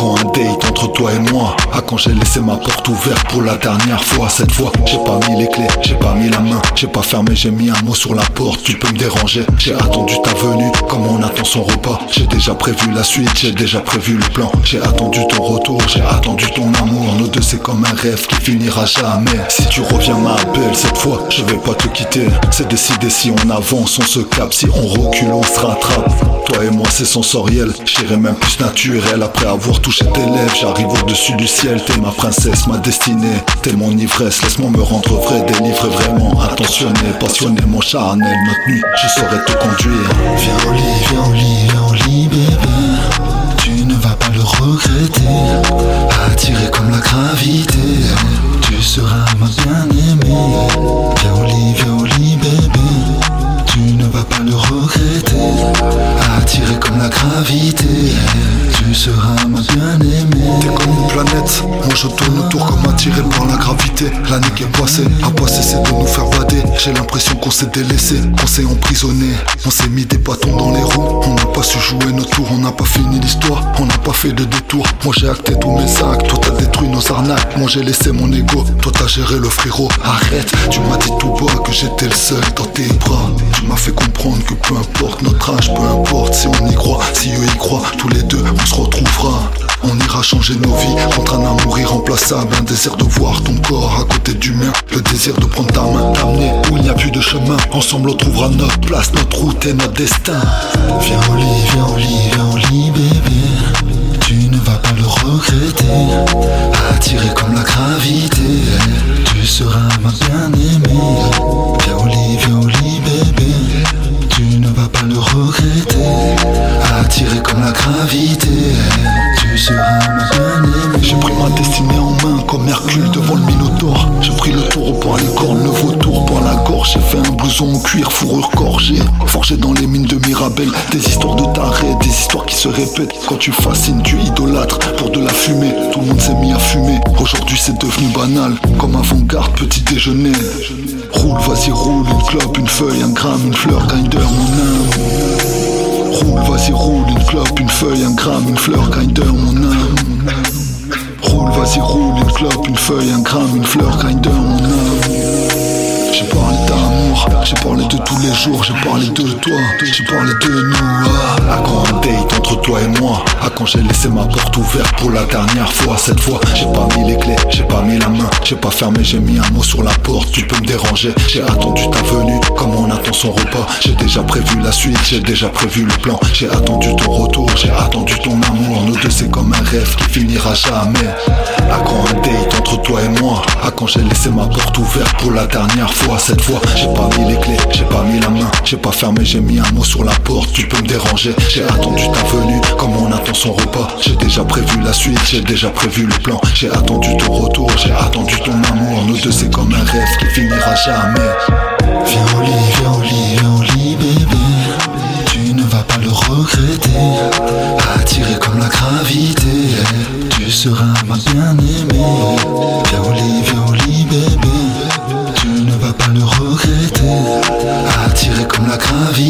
À quand un date entre toi et moi. À quand j'ai laissé ma porte ouverte pour la dernière fois Cette fois j'ai pas mis les clés, j'ai pas mis la main J'ai pas fermé, j'ai mis un mot sur la porte Tu peux me déranger. J'ai attendu ta venue comme on attend son repas. J'ai déjà prévu la suite, j'ai déjà prévu le plan. J'ai attendu ton retour, j'ai attendu ton amour. Nos deux c'est comme un rêve qui finira jamais. Si tu reviens ma cette fois je vais pas te quitter. C'est décidé si on avance on se capte. Si on recule on se rattrape. Toi et moi c'est sensoriel. J'irai même plus naturel après avoir touché tes lèvres J'arrive au-dessus du ciel T'es ma princesse, ma destinée T'es mon ivresse, laisse-moi me rendre vrai Délivré vraiment, attentionné, passionné Mon charnel, notre nuit, je saurais te conduire Viens au lit, viens au lit, viens au lit, bébé. Tu ne vas pas le regretter. Attiré comme la gravité, tu seras ma bien-aimée. Viens au lit, viens au lit, bébé. Tu ne vas pas le regretter. Attiré comme la gravité, tu seras ma bien-aimée. Je tourne autour comme attiré par la gravité. L'année qui est passée, à pas cessé de nous faire bader. J'ai l'impression qu'on s'est délaissé, qu'on s'est emprisonné. On s'est mis des bâtons dans les roues, on n'a pas su jouer nos tours On n'a pas fini l'histoire, on n'a pas fait de détour. Moi j'ai acté tous mes actes, toi t'as détruit nos arnaques. Moi j'ai laissé mon ego, toi t'as géré le frérot. Arrête, tu m'as dit tout bas que j'étais le seul dans tes bras. Tu m'as fait comprendre que peu importe notre âge, peu importe si on y croit Si eux y croient, tous les deux on se retrouvera. On ira changer nos vies contre un amour irremplaçable, un désir de voir ton corps à côté du mien, le désir de prendre ta main, t'amener où il n'y a plus de chemin. Ensemble on trouvera notre place, notre route et notre destin. Viens au lit, viens au lit, viens au lit, bébé. Comme Hercule devant le Minotaure. J'ai pris le taureau par les cornes, le vautour par la gorge. J'ai fait un blouson en cuir, fourrure gorgée. Forgé dans les mines de Mirabel, des histoires de tarés, des histoires qui se répètent. Quand tu fascines, tu idolâtres pour de la fumée. Tout le monde s'est mis à fumer. Aujourd'hui c'est devenu banal, comme avant-garde, petit déjeuner. Roule, vas-y, roule, une clope, une feuille, un gramme, une fleur, grinder, mon âme. Roule, vas-y, roule, une clope, une feuille, un gramme, une fleur, grinder, mon âme. Roule, vas-y, roule, une feuille, un gramme, une fleur, grinder, mon âme. J'ai parlé d'amour, j'ai parlé de tous les jours, j'ai parlé de toi, j'ai parlé de nous. Ah. À quand un date entre toi et moi À quand j'ai laissé ma porte ouverte pour la dernière fois Cette fois, j'ai pas mis les clés, j'ai pas mis la main, j'ai pas fermé, j'ai mis un mot sur la porte. Tu peux me déranger, j'ai attendu ta venue comme on attend son repas. J'ai déjà prévu la suite, j'ai déjà prévu le plan. J'ai attendu ton retour, j'ai attendu ton rêve qui finira jamais. À quand un date entre toi et moi? À quand j'ai laissé ma porte ouverte pour la dernière fois? Cette fois, j'ai pas mis les clés, j'ai pas mis la main, j'ai pas fermé, j'ai mis un mot sur la porte. Tu peux me déranger, j'ai attendu ta venue comme on attend son repas. J'ai déjà prévu la suite, j'ai déjà prévu le plan. J'ai attendu ton retour, j'ai attendu ton amour. Nos deux, c'est comme un rêve qui finira jamais. Viens au lit, ma bien-aimée. Viens au lit, viens au lit, bébé. Tu ne vas pas le regretter. Attiré comme la gravité,